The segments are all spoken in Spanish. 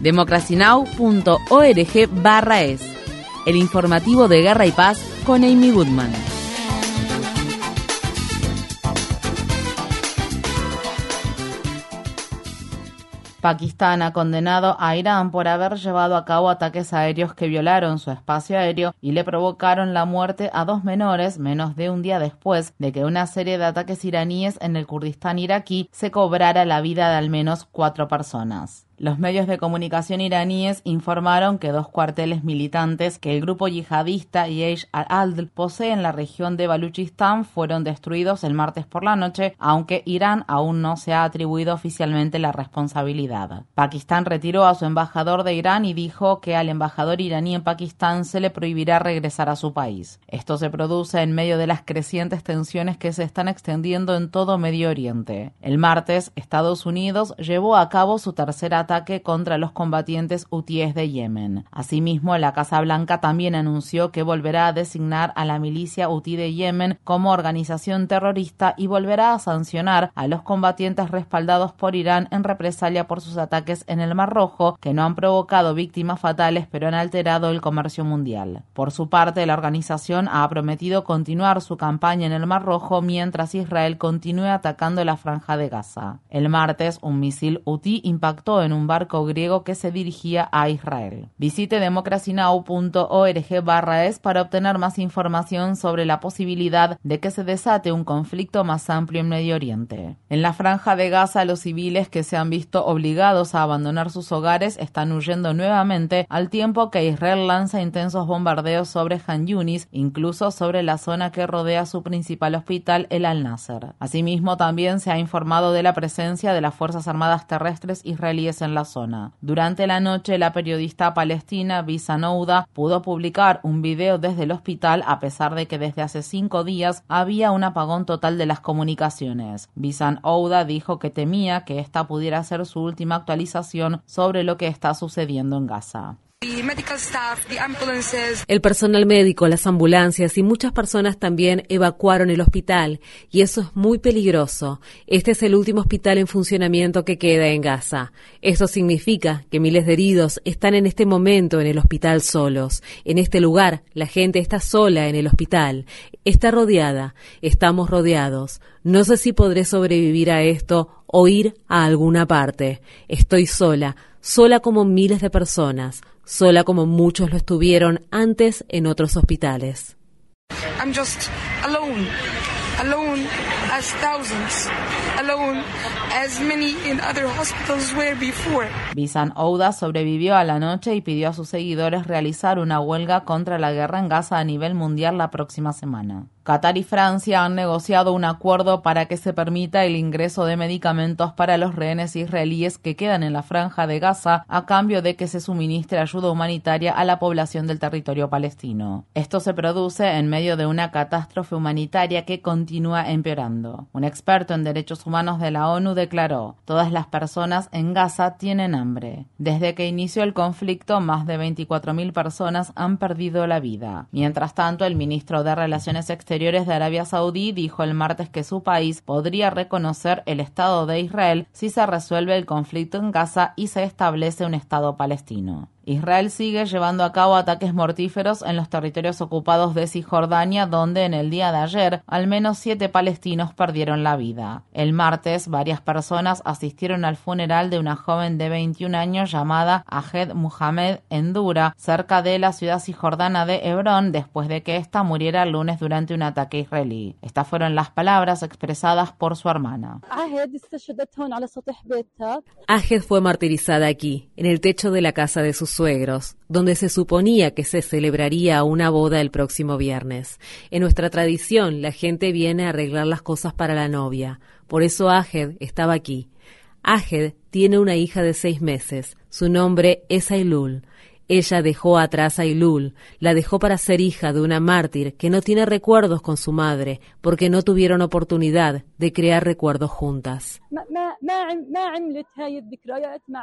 democracynow.org barra es. El informativo de Guerra y Paz con Amy Goodman. Pakistán ha condenado a Irán por haber llevado a cabo ataques aéreos que violaron su espacio aéreo y le provocaron la muerte a dos menores menos de un día después de que una serie de ataques iraníes en el Kurdistán iraquí se cobrara la vida de al menos cuatro personas. Los medios de comunicación iraníes informaron que dos cuarteles militantes que el grupo yihadista Yesh al-Adl posee en la región de Baluchistán fueron destruidos el martes por la noche, aunque Irán aún no se ha atribuido oficialmente la responsabilidad. Pakistán retiró a su embajador de Irán y dijo que al embajador iraní en Pakistán se le prohibirá regresar a su país. Esto se produce en medio de las crecientes tensiones que se están extendiendo en todo Medio Oriente. El martes, Estados Unidos llevó a cabo su tercera ataque contra los combatientes hutíes de Yemen. Asimismo, la Casa Blanca también anunció que volverá a designar a la milicia hutí de Yemen como organización terrorista y volverá a sancionar a los combatientes respaldados por Irán en represalia por sus ataques en el Mar Rojo, que no han provocado víctimas fatales pero han alterado el comercio mundial. Por su parte, la organización ha prometido continuar su campaña en el Mar Rojo mientras Israel continúe atacando la franja de Gaza. El martes, un misil hutí impactó en barco griego que se dirigía a Israel. Visite democracynow.org barra es para obtener más información sobre la posibilidad de que se desate un conflicto más amplio en Medio Oriente. En la franja de Gaza, los civiles que se han visto obligados a abandonar sus hogares están huyendo nuevamente al tiempo que Israel lanza intensos bombardeos sobre Han Yunis, incluso sobre la zona que rodea su principal hospital, el Al-Nasser. Asimismo, también se ha informado de la presencia de las Fuerzas Armadas Terrestres israelíes en la zona. Durante la noche, la periodista palestina Visa Nouda pudo publicar un video desde el hospital a pesar de que desde hace cinco días había un apagón total de las comunicaciones. Visan Ouda dijo que temía que esta pudiera ser su última actualización sobre lo que está sucediendo en Gaza. El personal médico, las ambulancias y muchas personas también evacuaron el hospital y eso es muy peligroso. Este es el último hospital en funcionamiento que queda en Gaza. Esto significa que miles de heridos están en este momento en el hospital solos. En este lugar la gente está sola en el hospital. Está rodeada. Estamos rodeados. No sé si podré sobrevivir a esto o ir a alguna parte. Estoy sola, sola como miles de personas sola como muchos lo estuvieron antes en otros hospitales. As Ouda sobrevivió a la noche y pidió a sus seguidores realizar una huelga contra la guerra en Gaza a nivel mundial la próxima semana. Qatar y Francia han negociado un acuerdo para que se permita el ingreso de medicamentos para los rehenes israelíes que quedan en la franja de Gaza a cambio de que se suministre ayuda humanitaria a la población del territorio palestino. Esto se produce en medio de una catástrofe humanitaria que continúa empeorando. Un experto en derechos humanos de la ONU declaró, todas las personas en Gaza tienen hambre. Desde que inició el conflicto, más de 24.000 personas han perdido la vida. Mientras tanto, el ministro de Relaciones Exteriores de Arabia Saudí dijo el martes que su país podría reconocer el Estado de Israel si se resuelve el conflicto en Gaza y se establece un Estado palestino. Israel sigue llevando a cabo ataques mortíferos en los territorios ocupados de Cisjordania, donde en el día de ayer al menos siete palestinos perdieron la vida. El martes, varias personas asistieron al funeral de una joven de 21 años llamada Ahed Muhammad en Dura, cerca de la ciudad cisjordana de Hebrón, después de que ésta muriera el lunes durante un ataque israelí. Estas fueron las palabras expresadas por su hermana. Ahed fue martirizada aquí, en el techo de la casa de sus suegros, donde se suponía que se celebraría una boda el próximo viernes. En nuestra tradición, la gente viene a arreglar las cosas para la novia. Por eso Aged estaba aquí. Aged tiene una hija de seis meses. Su nombre es Ailul. Ella dejó atrás a Ilul, la dejó para ser hija de una mártir que no tiene recuerdos con su madre porque no tuvieron oportunidad de crear recuerdos juntas.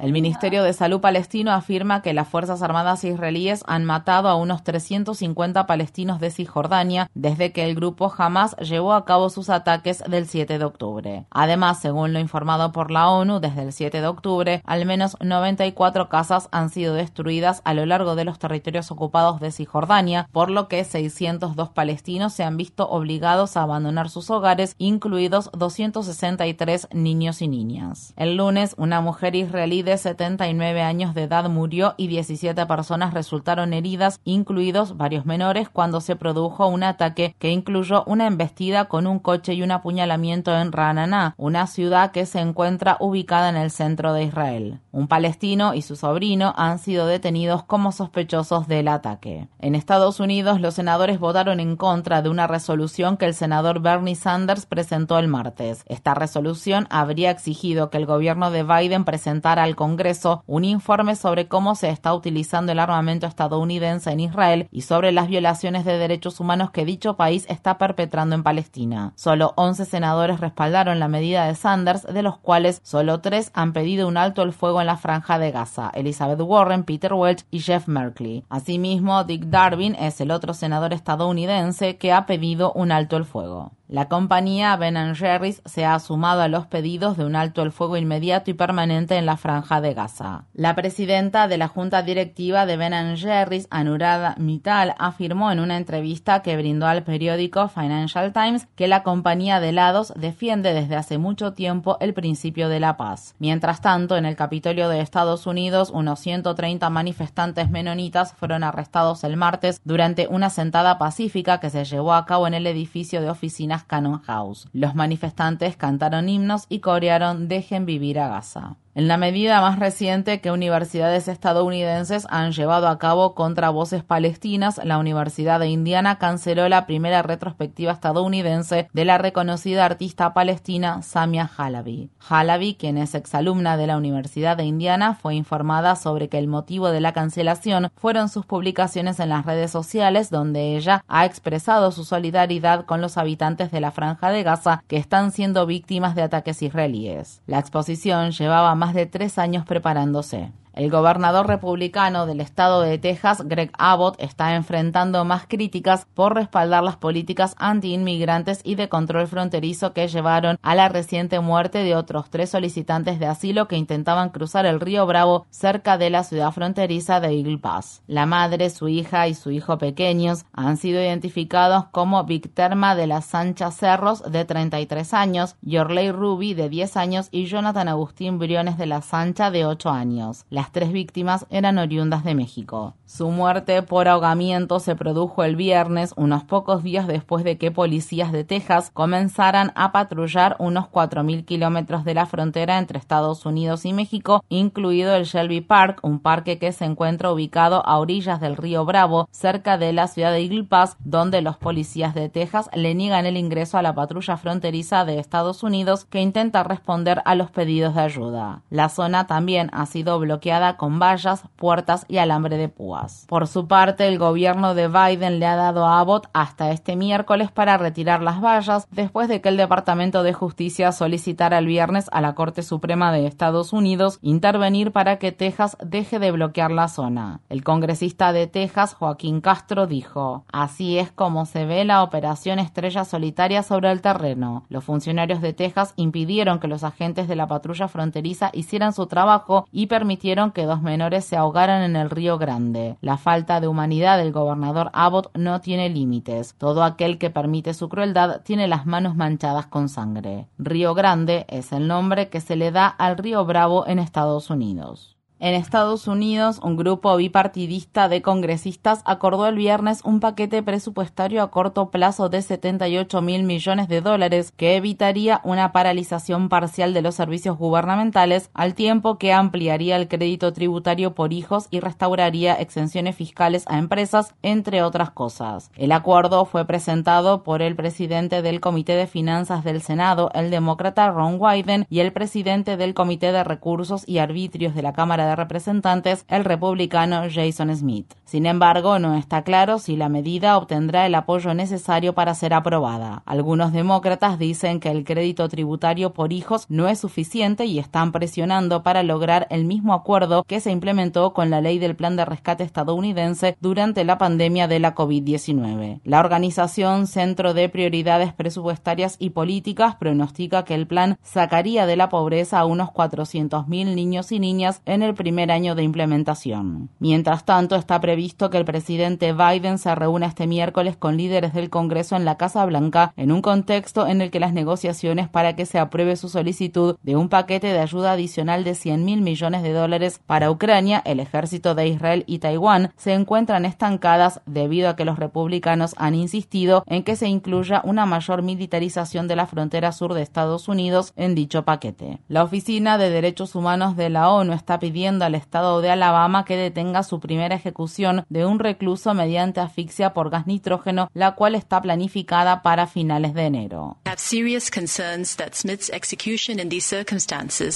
El Ministerio de Salud palestino afirma que las Fuerzas Armadas israelíes han matado a unos 350 palestinos de Cisjordania desde que el grupo Hamas llevó a cabo sus ataques del 7 de octubre. Además, según lo informado por la ONU, desde el 7 de octubre, al menos 94 casas han sido destruidas a lo largo de los territorios ocupados de Cisjordania, por lo que 602 palestinos se han visto obligados a abandonar sus hogares, incluidos 263 niños y niñas. El lunes, una mujer israelí de 79 años de edad murió y 17 personas resultaron heridas, incluidos varios menores, cuando se produjo un ataque que incluyó una embestida con un coche y un apuñalamiento en Rananá, una ciudad que se encuentra ubicada en el centro de Israel. Un palestino y su sobrino han sido detenidos como sospechosos del ataque. En Estados Unidos, los senadores votaron en contra de una resolución que el senador Bernie Sanders presentó el martes. Esta resolución habría exigido que el gobierno de Biden presentara al Congreso un informe sobre cómo se está utilizando el armamento estadounidense en Israel y sobre las violaciones de derechos humanos que dicho país está perpetrando en Palestina. Solo 11 senadores respaldaron la medida de Sanders, de los cuales solo tres han pedido un alto el fuego en la franja de Gaza, Elizabeth Warren, Peter Welch y Jeff Merkley. Asimismo, Dick Darvin es el otro senador estadounidense que ha pedido un alto el fuego. La compañía Ben Jerry's se ha sumado a los pedidos de un alto el fuego inmediato y permanente en la franja de Gaza. La presidenta de la junta directiva de Ben Jerry's, Anurad Mittal, afirmó en una entrevista que brindó al periódico Financial Times que la compañía de helados defiende desde hace mucho tiempo el principio de la paz. Mientras tanto, en el Capitolio de Estados Unidos, unos 130 manifestantes menonitas fueron arrestados el martes durante una sentada pacífica que se llevó a cabo en el edificio de oficinas Cannon House. Los manifestantes cantaron himnos y corearon Dejen vivir a Gaza en la medida más reciente que universidades estadounidenses han llevado a cabo contra voces palestinas, la Universidad de Indiana canceló la primera retrospectiva estadounidense de la reconocida artista palestina Samia Halabi. Halabi, quien es exalumna de la Universidad de Indiana, fue informada sobre que el motivo de la cancelación fueron sus publicaciones en las redes sociales donde ella ha expresado su solidaridad con los habitantes de la franja de Gaza que están siendo víctimas de ataques israelíes. La exposición llevaba más de tres años preparándose. El gobernador republicano del estado de Texas, Greg Abbott, está enfrentando más críticas por respaldar las políticas anti-inmigrantes y de control fronterizo que llevaron a la reciente muerte de otros tres solicitantes de asilo que intentaban cruzar el río Bravo cerca de la ciudad fronteriza de Eagle Pass. La madre, su hija y su hijo pequeños han sido identificados como Victerma de las Sanchas Cerros, de 33 años, Yorley Ruby, de 10 años, y Jonathan Agustín Briones de la Sancha, de 8 años. Las tres víctimas eran oriundas de México. Su muerte por ahogamiento se produjo el viernes, unos pocos días después de que policías de Texas comenzaran a patrullar unos 4.000 kilómetros de la frontera entre Estados Unidos y México, incluido el Shelby Park, un parque que se encuentra ubicado a orillas del río Bravo, cerca de la ciudad de Eagle donde los policías de Texas le niegan el ingreso a la patrulla fronteriza de Estados Unidos que intenta responder a los pedidos de ayuda. La zona también ha sido bloqueada con vallas, puertas y alambre de púas. Por su parte, el gobierno de Biden le ha dado a Abbott hasta este miércoles para retirar las vallas después de que el Departamento de Justicia solicitara el viernes a la Corte Suprema de Estados Unidos intervenir para que Texas deje de bloquear la zona. El congresista de Texas, Joaquín Castro, dijo, así es como se ve la operación Estrella Solitaria sobre el terreno. Los funcionarios de Texas impidieron que los agentes de la patrulla fronteriza hicieran su trabajo y permitieron que dos menores se ahogaran en el río Grande. La falta de humanidad del gobernador Abbott no tiene límites. Todo aquel que permite su crueldad tiene las manos manchadas con sangre. Río Grande es el nombre que se le da al río Bravo en Estados Unidos. En Estados Unidos, un grupo bipartidista de congresistas acordó el viernes un paquete presupuestario a corto plazo de 78 mil millones de dólares que evitaría una paralización parcial de los servicios gubernamentales al tiempo que ampliaría el crédito tributario por hijos y restauraría exenciones fiscales a empresas, entre otras cosas. El acuerdo fue presentado por el presidente del Comité de Finanzas del Senado, el demócrata Ron Wyden, y el presidente del Comité de Recursos y Arbitrios de la Cámara de Representantes, el republicano Jason Smith. Sin embargo, no está claro si la medida obtendrá el apoyo necesario para ser aprobada. Algunos demócratas dicen que el crédito tributario por hijos no es suficiente y están presionando para lograr el mismo acuerdo que se implementó con la ley del plan de rescate estadounidense durante la pandemia de la COVID-19. La organización Centro de Prioridades Presupuestarias y Políticas pronostica que el plan sacaría de la pobreza a unos 400.000 niños y niñas en el primer año de implementación. Mientras tanto, está previsto visto que el presidente Biden se reúna este miércoles con líderes del Congreso en la Casa Blanca en un contexto en el que las negociaciones para que se apruebe su solicitud de un paquete de ayuda adicional de 100 mil millones de dólares para Ucrania, el ejército de Israel y Taiwán se encuentran estancadas debido a que los republicanos han insistido en que se incluya una mayor militarización de la frontera sur de Estados Unidos en dicho paquete. La Oficina de Derechos Humanos de la ONU está pidiendo al estado de Alabama que detenga su primera ejecución de un recluso mediante asfixia por gas nitrógeno, la cual está planificada para finales de enero.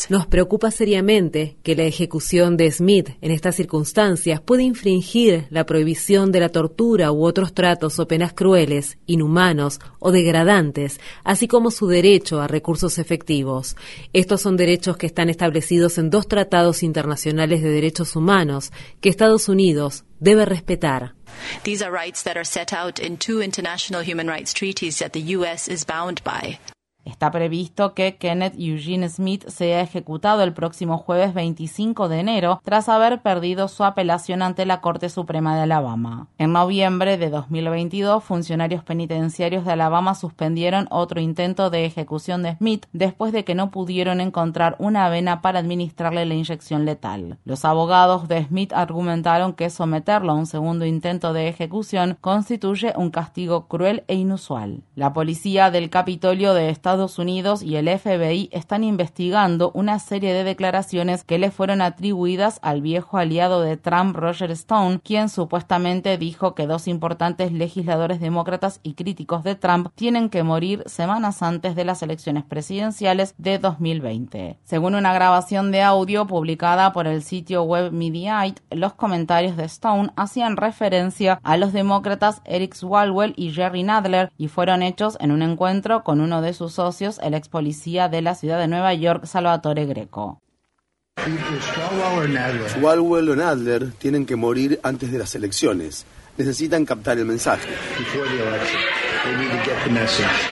Nos preocupa seriamente que la ejecución de Smith en estas circunstancias puede infringir la prohibición de la tortura u otros tratos o penas crueles, inhumanos o degradantes, así como su derecho a recursos efectivos. Estos son derechos que están establecidos en dos tratados internacionales de derechos humanos que Estados Unidos debe respetar. These are rights that are set out in two international human rights treaties that the U.S. is bound by. Está previsto que Kenneth Eugene Smith sea ejecutado el próximo jueves 25 de enero tras haber perdido su apelación ante la Corte Suprema de Alabama. En noviembre de 2022, funcionarios penitenciarios de Alabama suspendieron otro intento de ejecución de Smith después de que no pudieron encontrar una vena para administrarle la inyección letal. Los abogados de Smith argumentaron que someterlo a un segundo intento de ejecución constituye un castigo cruel e inusual. La policía del Capitolio de Estados Estados Unidos y el FBI están investigando una serie de declaraciones que le fueron atribuidas al viejo aliado de Trump, Roger Stone, quien supuestamente dijo que dos importantes legisladores demócratas y críticos de Trump tienen que morir semanas antes de las elecciones presidenciales de 2020. Según una grabación de audio publicada por el sitio web Mediaite, los comentarios de Stone hacían referencia a los demócratas Eric Swalwell y Jerry Nadler y fueron hechos en un encuentro con uno de sus el ex policía de la ciudad de Nueva York, Salvatore Greco. Swalwell o Nadler tienen que morir antes de las elecciones. Necesitan captar el mensaje.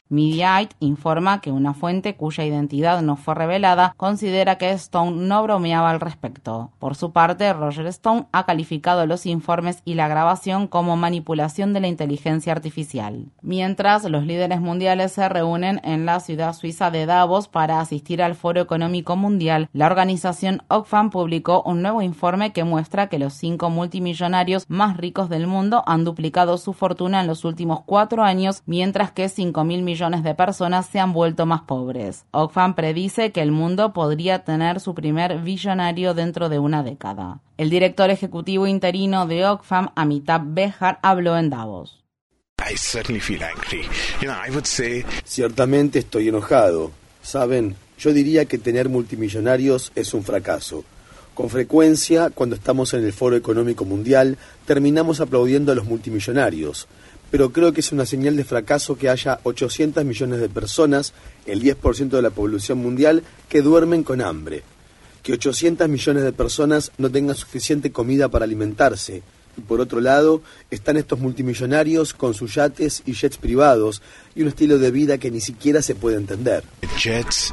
Mediaite informa que una fuente cuya identidad no fue revelada considera que Stone no bromeaba al respecto. Por su parte, Roger Stone ha calificado los informes y la grabación como manipulación de la inteligencia artificial. Mientras, los líderes mundiales se reúnen en la ciudad suiza de Davos para asistir al Foro Económico Mundial, la organización Oxfam publicó un nuevo informe que muestra que los cinco multimillonarios más ricos del mundo han duplicado su fortuna en los últimos cuatro años mientras que 5 mil millones de personas se han vuelto más pobres. Oxfam predice que el mundo podría tener su primer billonario dentro de una década. El director ejecutivo interino de Oxfam, Amitabh Behar, habló en Davos. Ciertamente estoy enojado. Saben, yo diría que tener multimillonarios es un fracaso. Con frecuencia, cuando estamos en el Foro Económico Mundial, terminamos aplaudiendo a los multimillonarios pero creo que es una señal de fracaso que haya 800 millones de personas, el 10% de la población mundial, que duermen con hambre. Que 800 millones de personas no tengan suficiente comida para alimentarse. Y por otro lado, están estos multimillonarios con sus yates y jets privados y un estilo de vida que ni siquiera se puede entender. Jets.